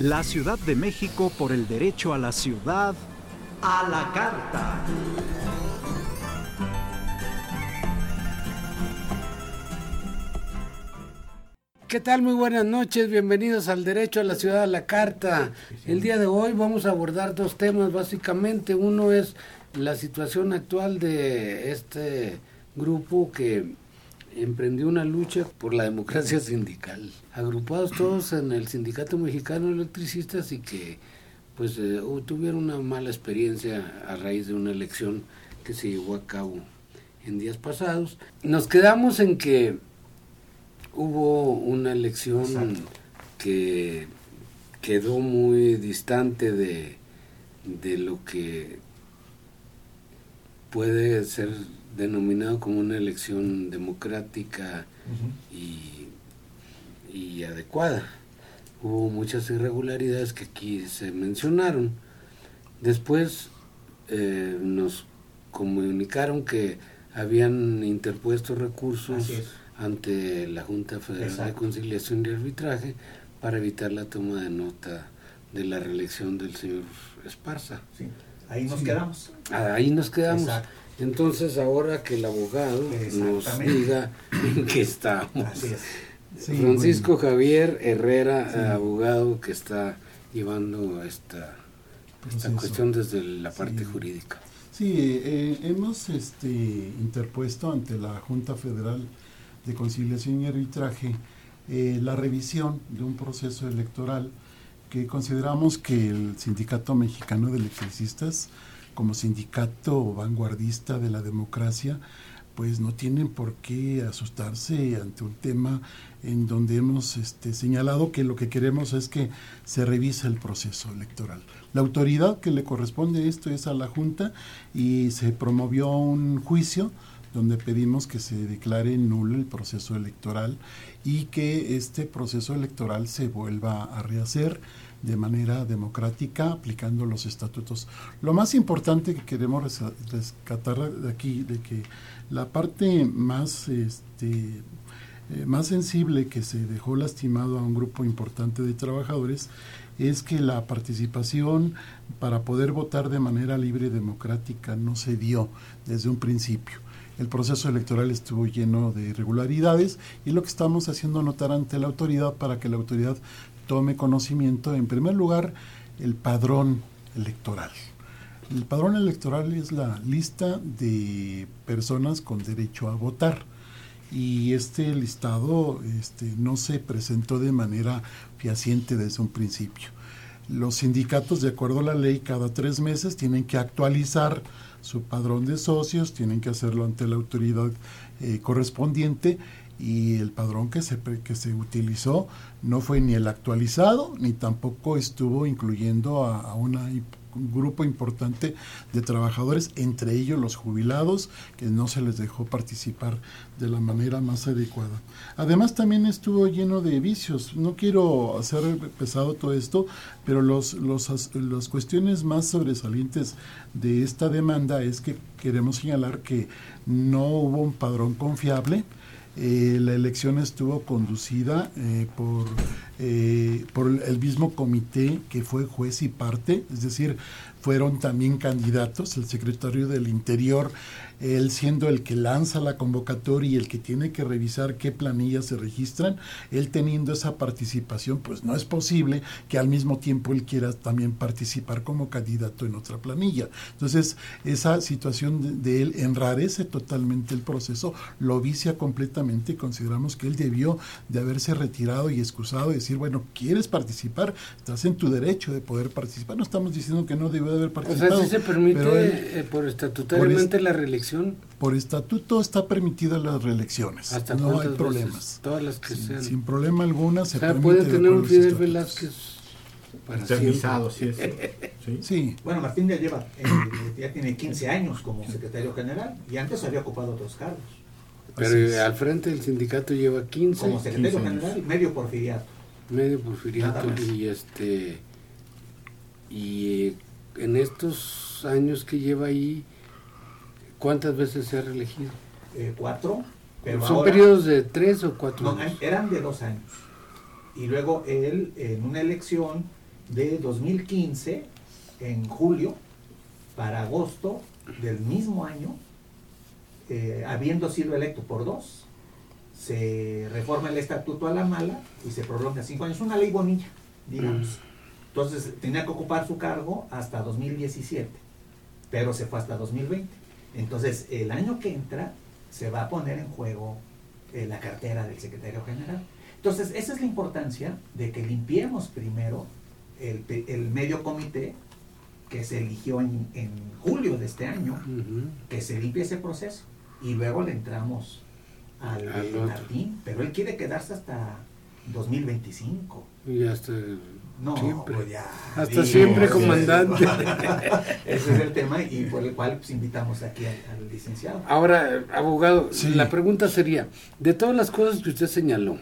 La Ciudad de México por el derecho a la ciudad a la carta. ¿Qué tal? Muy buenas noches, bienvenidos al Derecho a la Ciudad a la Carta. El día de hoy vamos a abordar dos temas básicamente. Uno es la situación actual de este grupo que emprendió una lucha por la democracia sindical, agrupados todos en el Sindicato Mexicano de Electricistas y que pues eh, tuvieron una mala experiencia a raíz de una elección que se llevó a cabo en días pasados. Nos quedamos en que hubo una elección que quedó muy distante de, de lo que puede ser denominado como una elección democrática y, y, adecuada. Hubo muchas irregularidades que aquí se mencionaron. Después eh, nos comunicaron que habían interpuesto recursos ante la Junta Federal de Conciliación y Arbitraje para evitar la toma de nota de la reelección del señor Esparza. Ahí nos quedamos. Ahí nos quedamos. Entonces ahora que el abogado nos diga en qué estamos. Francisco Javier Herrera, abogado que está llevando esta, esta cuestión desde la parte jurídica. Sí, eh, hemos este, interpuesto ante la Junta Federal de Conciliación y Arbitraje eh, la revisión de un proceso electoral que consideramos que el Sindicato Mexicano de Electricistas, como sindicato vanguardista de la democracia, pues no tienen por qué asustarse ante un tema en donde hemos este, señalado que lo que queremos es que se revise el proceso electoral. La autoridad que le corresponde esto es a la Junta y se promovió un juicio donde pedimos que se declare nulo el proceso electoral y que este proceso electoral se vuelva a rehacer de manera democrática aplicando los estatutos. Lo más importante que queremos rescatar de aquí, de que la parte más, este, eh, más sensible que se dejó lastimado a un grupo importante de trabajadores es que la participación para poder votar de manera libre y democrática no se dio desde un principio el proceso electoral estuvo lleno de irregularidades y lo que estamos haciendo notar ante la autoridad para que la autoridad tome conocimiento, en primer lugar, el padrón electoral. El padrón electoral es la lista de personas con derecho a votar y este listado este, no se presentó de manera fehaciente desde un principio. Los sindicatos, de acuerdo a la ley, cada tres meses tienen que actualizar su padrón de socios, tienen que hacerlo ante la autoridad eh, correspondiente y el padrón que se, que se utilizó no fue ni el actualizado ni tampoco estuvo incluyendo a, a una un grupo importante de trabajadores, entre ellos los jubilados, que no se les dejó participar de la manera más adecuada. Además también estuvo lleno de vicios. No quiero hacer pesado todo esto, pero los, los, las cuestiones más sobresalientes de esta demanda es que queremos señalar que no hubo un padrón confiable, eh, la elección estuvo conducida eh, por, eh, por el mismo comité que fue juez y parte, es decir, fueron también candidatos, el secretario del Interior él siendo el que lanza la convocatoria y el que tiene que revisar qué planillas se registran, él teniendo esa participación, pues no es posible que al mismo tiempo él quiera también participar como candidato en otra planilla. Entonces, esa situación de, él enrarece totalmente el proceso, lo vicia completamente y consideramos que él debió de haberse retirado y excusado y decir, bueno, ¿quieres participar? Estás en tu derecho de poder participar. No estamos diciendo que no debió de haber participado. O sea, si se permite eh, por estatutariamente la reelección por estatuto está permitida las reelecciones. ¿Hasta no hay problemas. Todas las que sean. Sin problema alguna se o sea, puede tener un Fidel Velázquez para sí, sí. Bueno, Martín ya lleva, eh, ya tiene 15 años como secretario general y antes había ocupado otros cargos. Pero al frente del sindicato lleva 15. Como secretario general, medio porfiriato. Medio porfiriato y este y en estos años que lleva ahí ¿Cuántas veces se ha reelegido? Eh, cuatro. Pero ¿Son periodos de tres o cuatro no, Eran de dos años. Y luego él, en una elección, de 2015, en julio, para agosto del mismo año, eh, habiendo sido electo por dos, se reforma el estatuto a la mala y se prolonga cinco años. Una ley bonilla, digamos. Entonces tenía que ocupar su cargo hasta 2017, pero se fue hasta 2020. Entonces el año que entra se va a poner en juego eh, la cartera del secretario general. Entonces esa es la importancia de que limpiemos primero el, el medio comité que se eligió en, en julio de este año, que se limpie ese proceso y luego le entramos al, Martín, pero él quiere quedarse hasta 2025. Y hasta no, siempre. Pues ya, hasta siempre, comandante. Ese es el tema y por el cual pues, invitamos aquí al, licenciado. Ahora, abogado, la pregunta sería, de todas las cosas que usted señaló,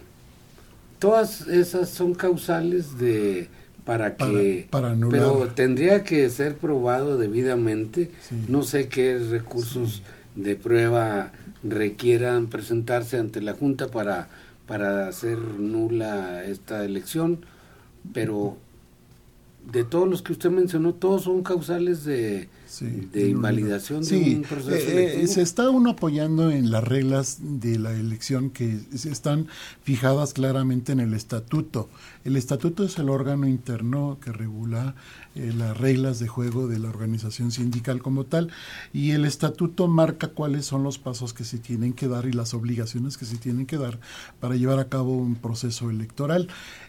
todas esas son causales de para que para, pero tendría que ser probado debidamente no sé qué recursos de prueba requieran presentarse ante la Junta para, para hacer nula esta elección, pero de todos los que usted mencionó, todos son causales de, de invalidación de un proceso eh, eh, se está uno apoyando en las reglas de la elección que están fijadas claramente en el estatuto. El estatuto es el órgano interno que regula eh, las reglas de juego de la organización sindical como tal y el estatuto marca cuáles son los pasos que se tienen que dar y las obligaciones que se tienen que dar para llevar a cabo un proceso electoral.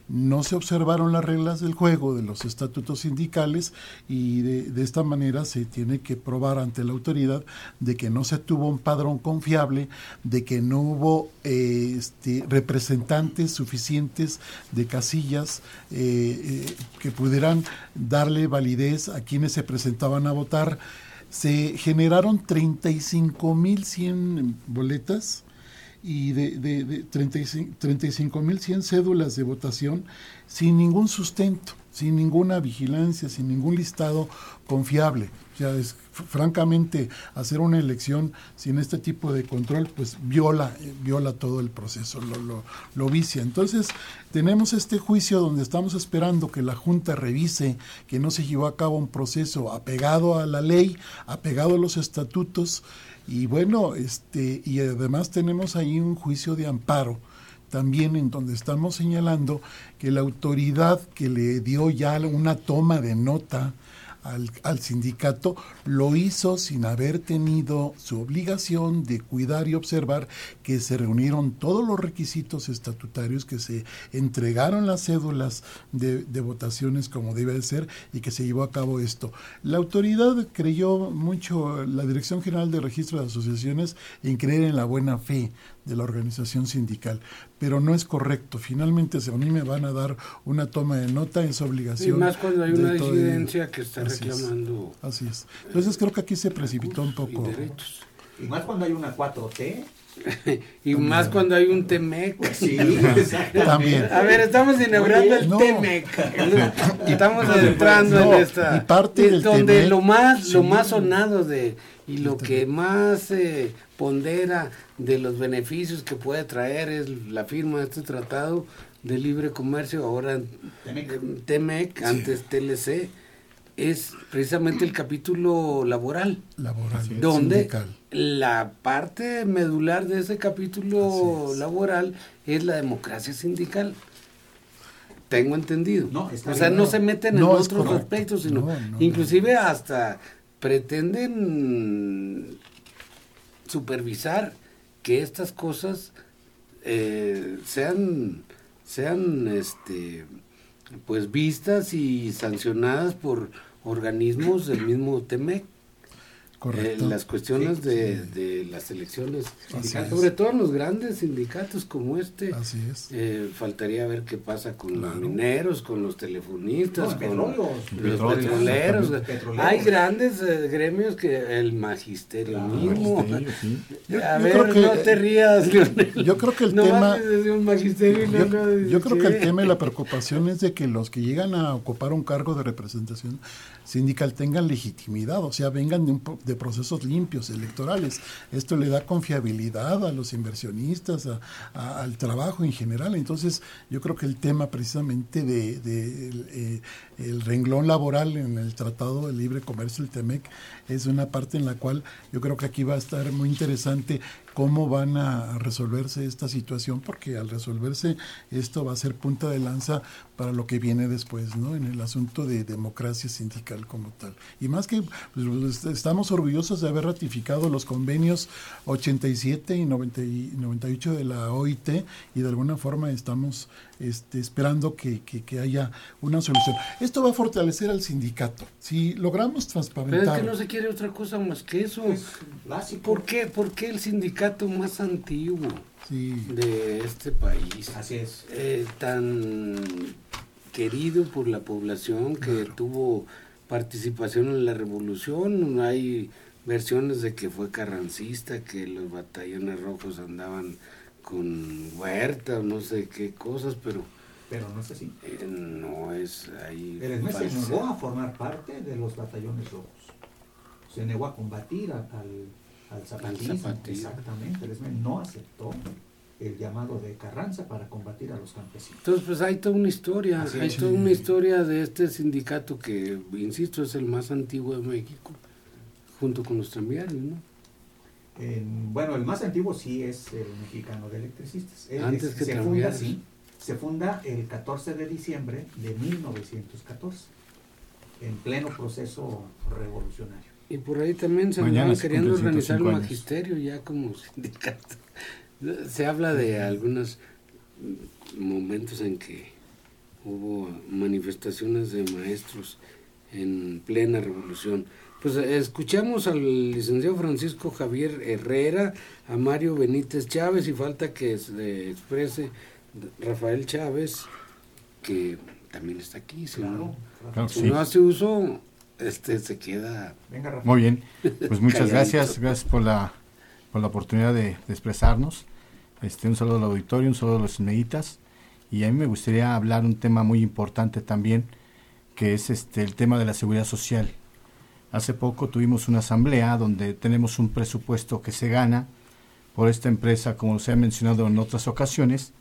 No se observaron las reglas del juego de los estatutos sindicales y de, esta manera se tiene que probar ante la autoridad de que no se tuvo un padrón confiable, de que no hubo eh, este, representantes suficientes de casillas eh, que pudieran darle validez a quienes se presentaban a votar. Se generaron 35.100 boletas y de, de, de 35.100 cédulas de votación sin ningún sustento, sin ninguna vigilancia, sin ningún listado confiable. Ya es, francamente, hacer una elección sin este tipo de control, pues viola, viola todo el proceso, lo, lo, lo vicia. Entonces, tenemos este juicio donde estamos esperando que la Junta revise que no se llevó a cabo un proceso apegado a la ley, apegado a los estatutos, y bueno, este, y además tenemos ahí un juicio de amparo también en donde estamos señalando que la autoridad que le dio ya una toma de nota al, sindicato, lo hizo sin haber tenido su obligación de cuidar y observar que se reunieron todos los requisitos estatutarios, que se entregaron las cédulas de, de votaciones como debe ser y que se llevó a cabo esto. La autoridad creyó mucho, la Dirección General de Registro de Asociaciones, en creer en la buena fe de la organización sindical. Pero no es correcto. Finalmente, si a mí me van a dar una toma de nota, es obligación. Y más cuando hay una disidencia que está reclamando. así es. Entonces creo que aquí se precipitó un poco. Y, más cuando hay una 4T. y más cuando hay un TEMEC. Sí, También. A ver, estamos inaugurando el TEMEC. Estamos entrando en esta. Y parte del donde lo más, lo más sonado de y lo que más eh, pondera de los beneficios que puede traer es la firma de este tratado de libre comercio, ahora TEMEC, antes TLC, es precisamente el capítulo laboral. Laboral, donde la parte medular de ese capítulo laboral es la democracia sindical. Tengo entendido. o sea, no se meten en otros aspectos, sino inclusive hasta pretenden supervisar que estas cosas eh, sean sean este pues vistas y sancionadas por organismos del mismo TEMEC eh, las cuestiones de, de, las elecciones sobre todo en los grandes sindicatos como este, eh, faltaría ver qué pasa con los mineros, con los telefonistas, con los, petroleros. Hay grandes eh, gremios que el magisterio mismo. A ver, no te rías, Yo creo que el tema. yo, creo que el tema y la preocupación es de que los que llegan a ocupar un cargo de representación sindical tengan legitimidad, o sea, vengan de un de procesos limpios electorales. Esto le da confiabilidad a los inversionistas, al trabajo en general. Entonces, yo creo que el tema precisamente de, eh, el renglón laboral en el Tratado de Libre Comercio, el TEMEC, es una parte en la cual yo creo que aquí va a estar muy interesante cómo van a resolverse esta situación, porque al resolverse esto va a ser punta de lanza para lo que viene después, ¿no? En el asunto de democracia sindical como tal. Y más que pues, estamos orgullosos de haber ratificado los convenios 87 y, 98 de la OIT y de alguna forma estamos este, esperando que, haya una solución. Esto va a fortalecer al sindicato. Si logramos transparentar... Pero es que no se quiere otra cosa más que eso. ¿Por qué? ¿Por qué el sindicato más antiguo de este país? Así es. Eh, tan querido por la población que tuvo participación en la revolución. Hay versiones de que fue carrancista, que los batallones rojos andaban con huerta, no sé qué cosas, pero... Pero no es así. Eh, no es ahí... El ESME se negó a formar parte de los batallones rojos. Se negó a combatir al, al zapatismo. Exactamente. El ESME no aceptó el llamado de Carranza para combatir a los campesinos. Entonces, pues hay toda una historia, hay toda una historia de este sindicato que, insisto, es el más antiguo de México, junto con los tranviarios, ¿no? Bueno, el más antiguo sí es el mexicano de electricistas. Antes que se funda, sí, se funda el 14 de diciembre de 1914, en pleno proceso revolucionario. Y por ahí también se andaban queriendo organizar el magisterio ya como sindicato. Se habla de algunos momentos en que hubo manifestaciones de maestros en plena revolución pues escuchamos al licenciado Francisco Javier Herrera, a Mario Benítez Chávez y falta que se exprese Rafael Chávez, que también está aquí. Si, no, hace uso, este se queda. Muy bien, pues muchas gracias, gracias por la, por la oportunidad de, expresarnos. Este, un saludo al auditorio, un saludo a los meditas. Y a mí me gustaría hablar un tema muy importante también, que es este el tema de la seguridad social. Hace poco tuvimos una asamblea donde tenemos un presupuesto que se gana por esta empresa, como se ha mencionado en otras ocasiones,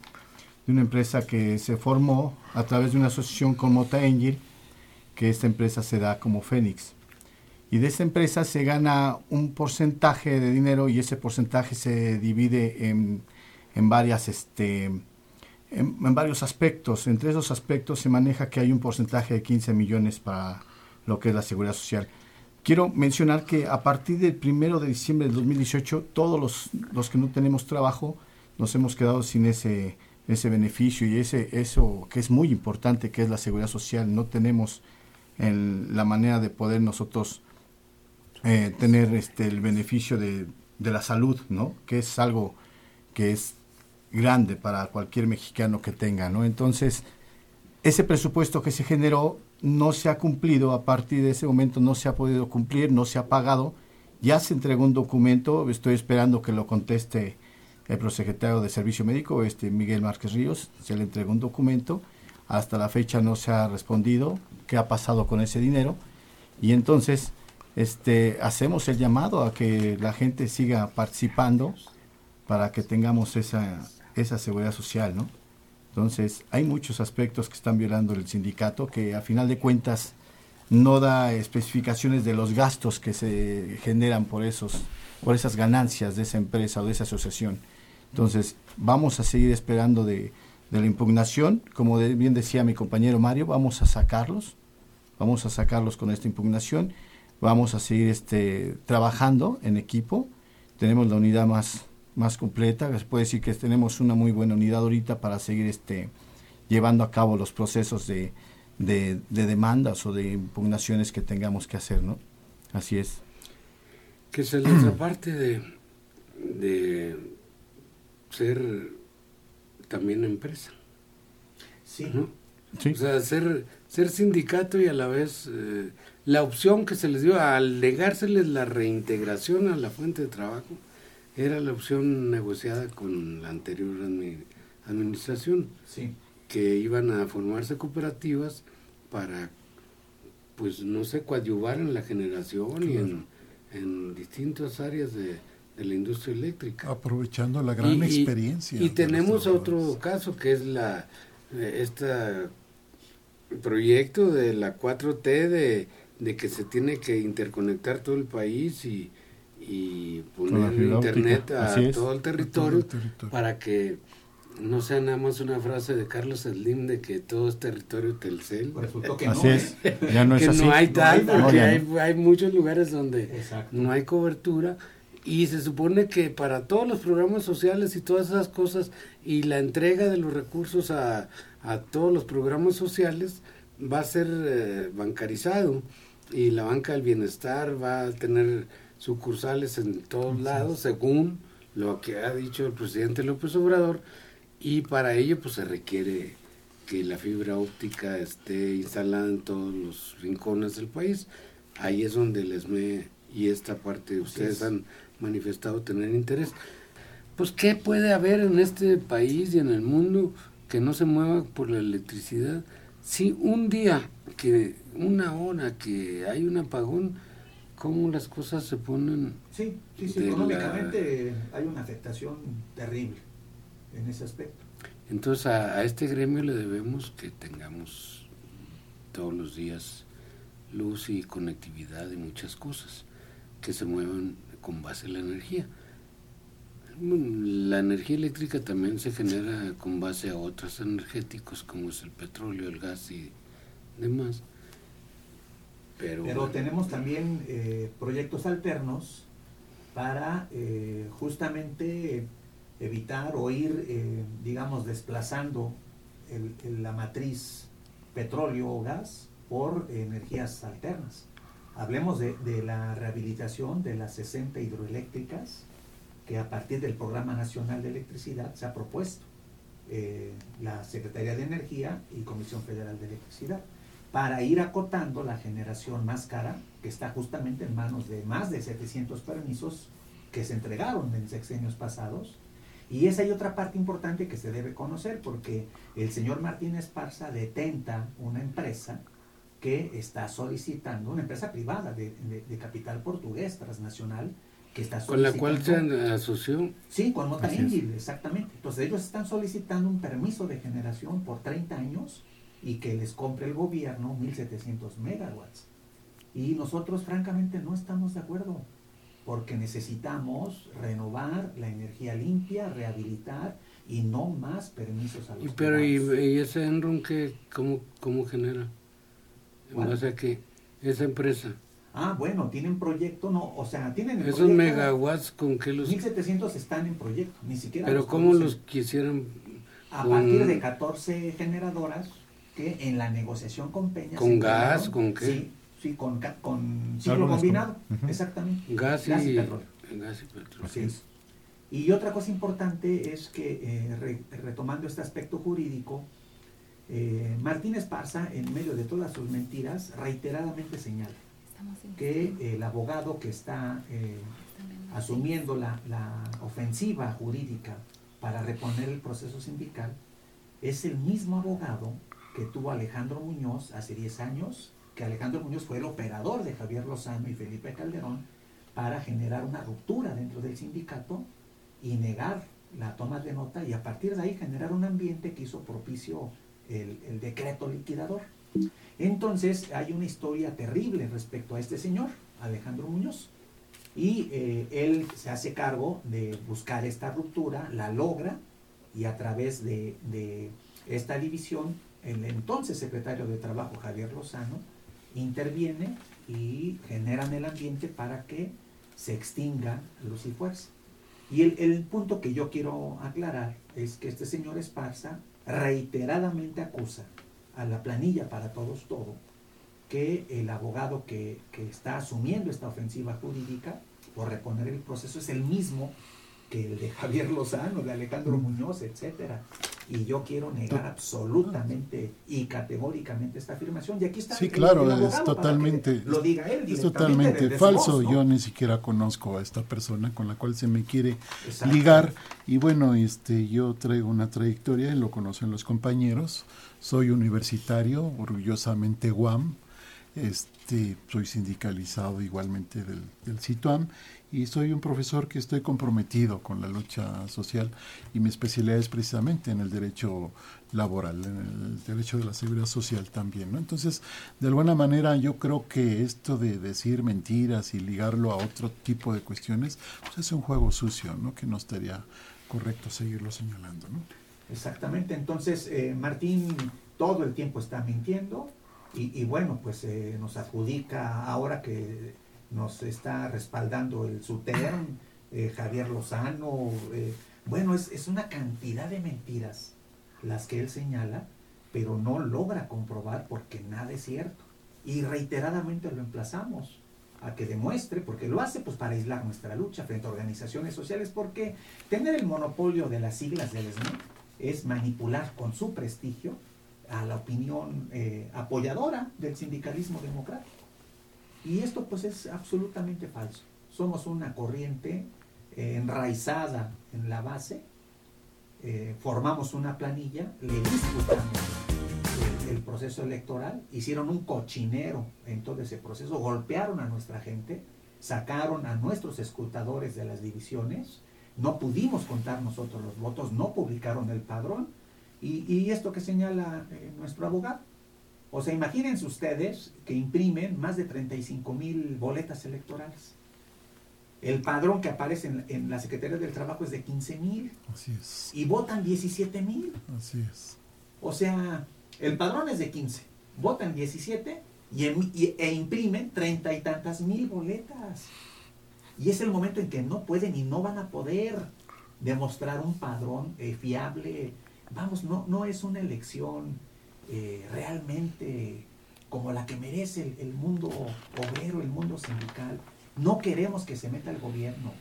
de una empresa que se formó a través de una asociación con Mota Angel, que esta empresa se da como Fénix. Y de esta empresa se gana un porcentaje de dinero y ese porcentaje se divide en, varias, este, en, en, varios aspectos. Entre esos aspectos se maneja que hay un porcentaje de 15 millones para lo que es la seguridad social. Quiero mencionar que a partir del primero de diciembre del 2018, todos los, los que no tenemos trabajo nos hemos quedado sin ese, ese beneficio y ese eso que es muy importante, que es la seguridad social. No tenemos la manera de poder nosotros eh, tener este, el beneficio de, de la salud, ¿no? Que es algo que es grande para cualquier mexicano que tenga, ¿no? Entonces, ese presupuesto que se generó no se ha cumplido, a partir de ese momento no se ha podido cumplir, no se ha pagado, ya se entregó un documento, estoy esperando que lo conteste el prosecretario de Servicio Médico, este Miguel Márquez Ríos, se le entregó un documento, hasta la fecha no se ha respondido qué ha pasado con ese dinero y entonces este hacemos el llamado a que la gente siga participando para que tengamos esa esa seguridad social, ¿no? Entonces, hay muchos aspectos que están violando el sindicato que a final de cuentas no da especificaciones de los gastos que se generan por esos por esas ganancias de esa empresa o de esa asociación. Entonces, vamos a seguir esperando de, la impugnación, como bien decía mi compañero Mario, vamos a sacarlos, vamos a sacarlos con esta impugnación, vamos a seguir este trabajando en equipo. Tenemos la unidad más más completa. Se puede decir que tenemos una muy buena unidad ahorita para seguir este, llevando a cabo los procesos de, de, demandas o de impugnaciones que tengamos que hacer, ¿no? Así es. Que es la otra parte de, de ser también empresa. Sí. sí. O sea, ser, ser sindicato y a la vez eh, la opción que se les dio al negárseles la reintegración a la fuente de trabajo era la opción negociada con la anterior administración, que iban a formarse cooperativas para, pues no sé, coadyuvar en la generación y en en distintas áreas de, la industria eléctrica. Aprovechando la gran experiencia. Y, tenemos otro caso que es la este proyecto de la 4T de, de que se tiene que interconectar todo el país y, y poner internet a todo el, territorio, para que no sea nada más una frase de Carlos Slim de que todo es territorio Telcel. que así no, es. Ya no es que no hay tal, porque hay, hay, muchos lugares donde no hay cobertura. Y se supone que para todos los programas sociales y todas esas cosas y la entrega de los recursos a, a todos los programas sociales va a ser eh, bancarizado y la banca del bienestar va a tener sucursales en todos lados según lo que ha dicho el presidente López Obrador y para ello pues se requiere que la fibra óptica esté instalada en todos los rincones del país. Ahí es donde les me y esta parte ustedes han manifestado tener interés. Pues qué puede haber en este país y en el mundo que no se mueva por la electricidad. Si un día que una hora que hay un apagón, cómo las cosas se ponen. Sí, sí, sí, económicamente hay una afectación terrible en ese aspecto. Entonces a, este gremio le debemos que tengamos todos los días luz y conectividad y muchas cosas que se muevan con base en la energía. La energía eléctrica también se genera con base a otros energéticos como es el petróleo, el gas y demás. Pero, tenemos también eh, proyectos alternos para eh, justamente evitar o ir, eh, digamos, desplazando la matriz petróleo o gas por energías alternas. Hablemos de, la rehabilitación de las 60 hidroeléctricas que a partir del Programa Nacional de Electricidad se ha propuesto la Secretaría de Energía y Comisión Federal de Electricidad para ir acotando la generación más cara, que está justamente en manos de más de 700 permisos que se entregaron en sexenios pasados. Y esa hay otra parte importante que se debe conocer, porque el señor Martínez Parza detenta una empresa que está solicitando, una empresa privada de, capital portugués transnacional, que está ¿Con la cual se asoció? Sí, con Mota exactamente. Entonces ellos están solicitando un permiso de generación por 30 años y que les compre el gobierno 1700 megawatts. Y nosotros francamente no estamos de acuerdo, porque necesitamos renovar la energía limpia, rehabilitar y no más permisos a los y Pero ¿y, ese Enron qué, cómo, cómo genera? ¿En base a qué? Esa empresa. Ah, bueno, tienen proyecto, no, o sea, tienen Esos megawatts con qué los... 1700 están en proyecto, ni siquiera... Pero ¿cómo los quisieran...? A partir de 14 generadoras que en la negociación con Peña... ¿Con gas? ¿Con qué? Sí, sí con, con ciclo combinado, exactamente. Gas y, petróleo. Gas y petróleo. Y otra cosa importante es que, eh, retomando este aspecto jurídico, eh, Martínez Parza, en medio de todas sus mentiras, reiteradamente señala que el abogado que está eh, asumiendo la, la, ofensiva jurídica para reponer el proceso sindical es el mismo abogado que tuvo Alejandro Muñoz hace 10 años, que Alejandro Muñoz fue el operador de Javier Lozano y Felipe Calderón para generar una ruptura dentro del sindicato y negar la toma de nota y a partir de ahí generar un ambiente que hizo propicio el, decreto liquidador. Entonces hay una historia terrible respecto a este señor, Alejandro Muñoz, y eh, él se hace cargo de buscar esta ruptura, la logra y a través de, de esta división el entonces secretario de Trabajo, Javier Lozano, interviene y generan el ambiente para que se extinga luz y fuerza. Y el, punto que yo quiero aclarar es que este señor Esparza reiteradamente acusa a la planilla para todos todo que el abogado que, que está asumiendo esta ofensiva jurídica por reponer el proceso es el mismo que el de Javier Lozano, de Alejandro Muñoz, etcétera. Y yo quiero negar absolutamente y categóricamente esta afirmación. Y aquí está. Sí, claro, es totalmente. Lo diga él. Es totalmente falso. Yo ni siquiera conozco a esta persona con la cual se me quiere ligar. Y bueno, este, yo traigo una trayectoria, lo conocen los compañeros. Soy universitario, orgullosamente guam Este, soy sindicalizado igualmente del, del CITUAM y soy un profesor que estoy comprometido con la lucha social y mi especialidad es precisamente en el derecho laboral, en el derecho de la seguridad social también. ¿no? Entonces, de alguna manera yo creo que esto de decir mentiras y ligarlo a otro tipo de cuestiones, pues es un juego sucio, ¿no? que no estaría correcto seguirlo señalando. ¿no? Exactamente, entonces eh, Martín todo el tiempo está mintiendo y, bueno, pues eh, nos adjudica ahora que nos está respaldando el SUTERM, eh, Javier Lozano, bueno, es, es una cantidad de mentiras las que él señala, pero no logra comprobar porque nada es cierto. Y reiteradamente lo emplazamos a que demuestre, porque lo hace pues para aislar nuestra lucha frente a organizaciones sociales, porque tener el monopolio de las siglas del SME es manipular con su prestigio a la opinión eh, apoyadora del sindicalismo democrático. Y esto pues es absolutamente falso. Somos una corriente eh, enraizada en la base eh, formamos una planilla, le disputamos el, proceso electoral, hicieron un cochinero en todo ese proceso, golpearon a nuestra gente, sacaron a nuestros escrutadores de las divisiones, no pudimos contar nosotros los votos, no publicaron el padrón, y, esto que señala eh, nuestro abogado. O sea, imagínense ustedes que imprimen más de 35 mil boletas electorales el padrón que aparece en, la Secretaría del Trabajo es de 15 mil. Así es. Y votan 17 mil. Así es. O sea, el padrón es de 15, votan 17 y, e imprimen treinta y tantas mil boletas. Y es el momento en que no pueden y no van a poder demostrar un padrón eh, fiable. Vamos, no, no es una elección eh, realmente como la que merece el mundo obrero, el mundo sindical. No queremos que se meta el gobierno.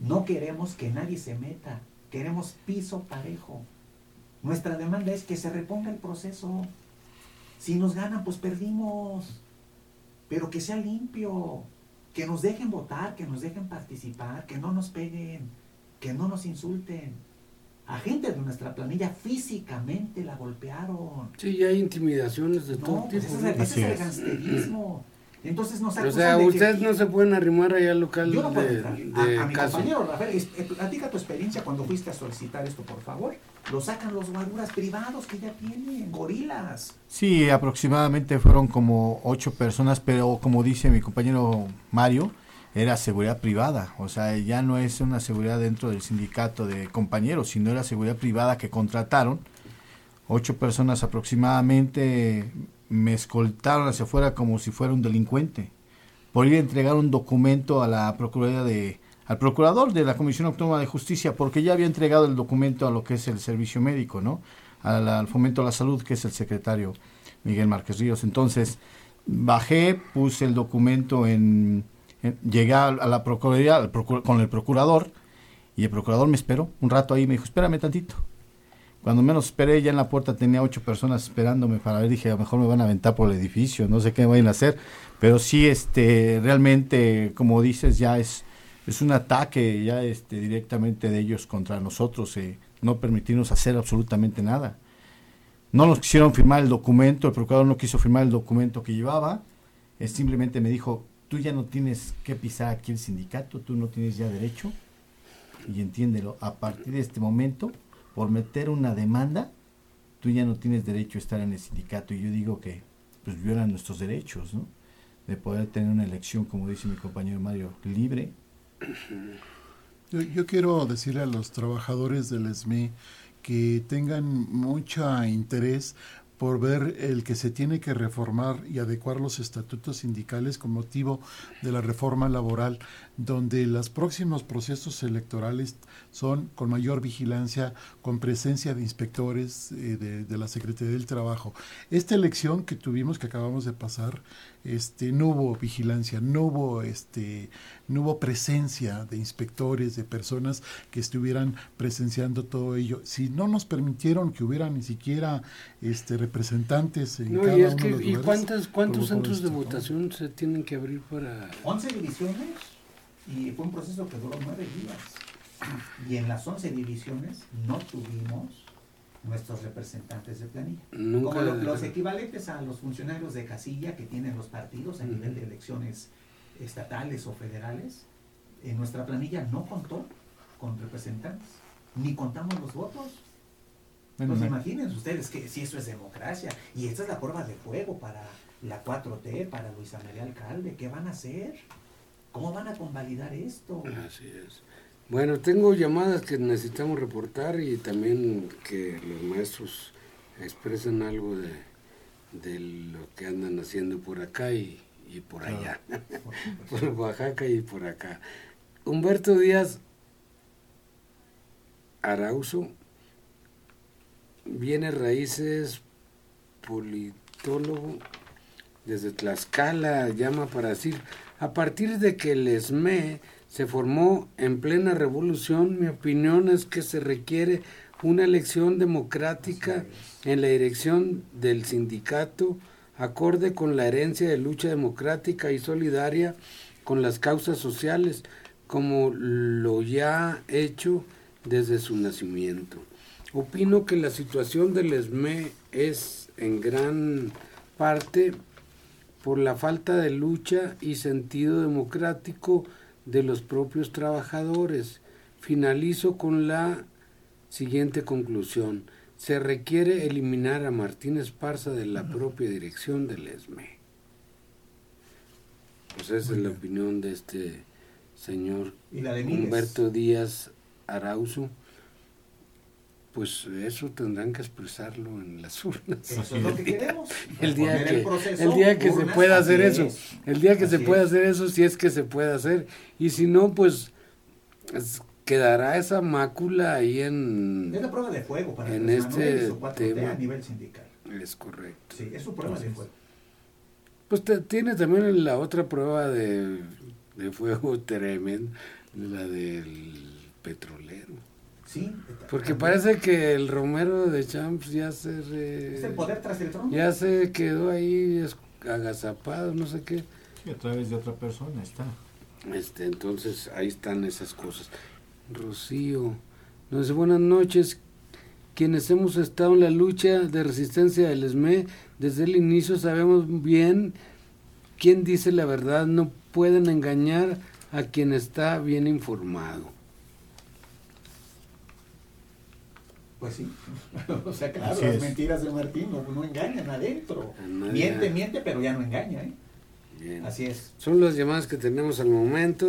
No queremos que nadie se meta. Queremos piso parejo. Nuestra demanda es que se reponga el proceso. Si nos ganan, pues perdimos. Pero que sea limpio. Que nos dejen votar, que nos dejen participar, que no nos peguen, que no nos insulten. A gente de nuestra planilla físicamente la golpearon. Sí, hay intimidaciones de todo pues tipo. Ese es el gangsterismo. Entonces nos O sea, ustedes no se pueden arrimar allá al local yo no de, de, a, mi compañero Rafael, eh, platica tu experiencia cuando fuiste a solicitar esto, por favor. Lo sacan los guaruras privados que ya tienen, gorilas. Sí, aproximadamente fueron como ocho personas, pero como dice mi compañero Mario, era seguridad privada. O sea, ya no es una seguridad dentro del sindicato de compañeros, sino era seguridad privada que contrataron. Ocho personas aproximadamente me escoltaron hacia afuera como si fuera un delincuente por ir a entregar un documento a la Procuraduría de al procurador de la Comisión Autónoma de Justicia porque ya había entregado el documento a lo que es el servicio médico, ¿no? Al, fomento a la salud que es el secretario Miguel Márquez Ríos. Entonces, bajé, puse el documento en, llegué a la Procuraduría con el procurador y el procurador me esperó un rato ahí me dijo, espérame tantito cuando menos esperé, ya en la puerta tenía ocho personas esperándome para ver, dije, a lo mejor me van a aventar por el edificio, no sé qué me vayan a hacer, pero sí, este, realmente, como dices, ya es, es un ataque ya este, directamente de ellos contra nosotros, eh, no permitirnos hacer absolutamente nada. No nos quisieron firmar el documento, el procurador no quiso firmar el documento que llevaba, él simplemente me dijo, tú ya no tienes que pisar aquí el sindicato, tú no tienes ya derecho, y entiéndelo, a partir de este momento por meter una demanda, tú ya no tienes derecho a estar en el sindicato. Y yo digo que pues violan nuestros derechos, ¿no? De poder tener una elección, como dice mi compañero Mario, libre. Yo, yo quiero decirle a los trabajadores del SME que tengan mucho interés por ver el que se tiene que reformar y adecuar los estatutos sindicales con motivo de la reforma laboral, donde los próximos procesos electorales son con mayor vigilancia, con presencia de inspectores eh, de, de, la Secretaría del Trabajo. Esta elección que tuvimos, que acabamos de pasar, este, no hubo vigilancia, no hubo, este, no hubo presencia de inspectores, de personas que estuvieran presenciando todo ello. Si no nos permitieron que hubiera ni siquiera este, representantes en cada y uno de los ¿Y cuántas, cuántos centros de votación se tienen que abrir para...? 11 divisiones y fue un proceso que duró nueve días. Y en las 11 divisiones no tuvimos nuestros representantes de planilla. Nunca Como lo- de- los equivalentes a los funcionarios de casilla que tienen los partidos a nivel de elecciones estatales o federales, en nuestra planilla no contó con representantes, ni contamos los votos. Bueno, Pues me- imagínense ustedes que si eso es democracia, y esta es la prueba de fuego para la 4T, para Luisa María Alcalde, ¿qué van a hacer? ¿Cómo van a convalidar esto? Así es. Bueno, tengo llamadas que necesitamos reportar y también que los maestros expresen algo de, de lo que andan haciendo por acá y, y por Claro. allá, por Oaxaca y por acá. Humberto Díaz Arauzo, viene raíces politólogo desde Tlaxcala, llama para decir, a partir de que el ESME se formó en plena revolución, mi opinión es que se requiere una elección democrática en la dirección del sindicato, acorde con la herencia de lucha democrática y solidaria con las causas sociales, como lo ya hecho desde su nacimiento. Opino que la situación del ESME es en gran parte por la falta de lucha y sentido democrático de los propios trabajadores. Finalizo con la siguiente conclusión. Se requiere eliminar a Martín Esparza de la propia dirección del ESME. Pues esa es la opinión de este señor Y la de Miles. Humberto Díaz Arauzo. Pues eso tendrán que expresarlo en las urnas. Eso es lo que queremos. El día que, proceso, el día que se pueda hacer eso, es. el día que se pueda es. hacer eso, si es que se puede hacer, y si no, pues es- quedará esa mácula ahí en... Es la prueba de fuego para En este Manuel y su 4T tema. a nivel sindical. Es correcto. Sí, es su prueba de fuego. Pues te- tiene también la otra prueba de, de fuego tremendo, la del petrolero. Sí. Porque también. parece que el Romero de Champs ya se... re- Es el poder tras el trono. ya se quedó ahí agazapado, no sé qué. Sí, a través de otra persona está. Este, entonces ahí están esas cosas. Rocío nos dice buenas noches. Quienes hemos estado en la lucha de resistencia del ESME desde el inicio sabemos bien quién dice la verdad. No pueden engañar a quien está bien informado. Pues sí. o sea, claro, Así las es. mentiras de Martín no, no engañan adentro. Miente, miente, pero ya no engaña, ¿eh? Bien. Así es. Son las llamadas que tenemos al momento.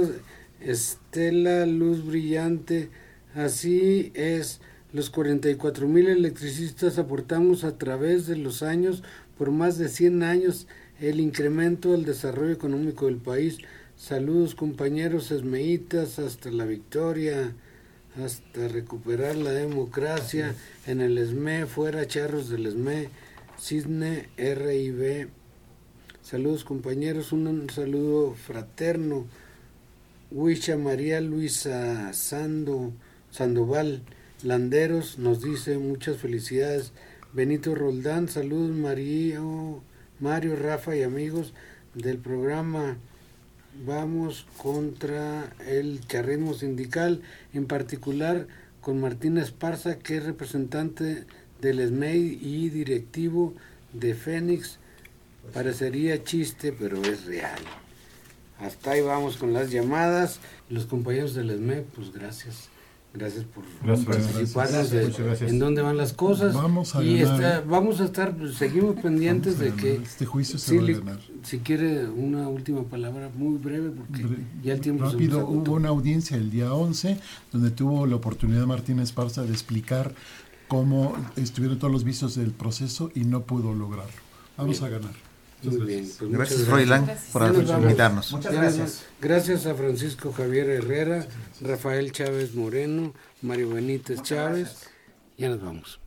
Estela Luz Brillante, así es. Los 44 mil electricistas aportamos a través de los años, por más de 100 años, el incremento del desarrollo económico del país. Saludos compañeros esmeitas, hasta la victoria, hasta recuperar la democracia en el ESME, fuera charros del ESME, Cisne RIB. Saludos compañeros, un, un saludo fraterno. Huicha María Luisa Sando, Sandoval Landeros nos dice muchas felicidades. Benito Roldán, saludos Mario, Mario, Rafa y amigos del programa. Vamos contra el charrismo sindical, en particular con Martín Esparza, que es representante del SMEI y directivo de Fénix. Parecería chiste, pero es real. Hasta ahí vamos con las llamadas. Los compañeros del ESME, pues gracias. Gracias por Gracias. gracias. en dónde van las cosas. Vamos a y ganar. está- vamos a estar, pues, seguimos pendientes de que. Este juicio se sí, va a le- ganar. si quiere una última palabra muy breve, porque Bre- ya el tiempo se Rápido, hubo una audiencia el día 11 donde tuvo la oportunidad Martín Esparza de explicar cómo estuvieron todos los vicios del proceso y no pudo lograrlo. Vamos a ganar. Muy bien. Pues gracias, Froilán, por invitarnos. Muchas gracias. Gracias a Francisco Javier Herrera, Rafael Chávez Moreno, Mario Benítez Muchas Chávez. Ya nos vamos.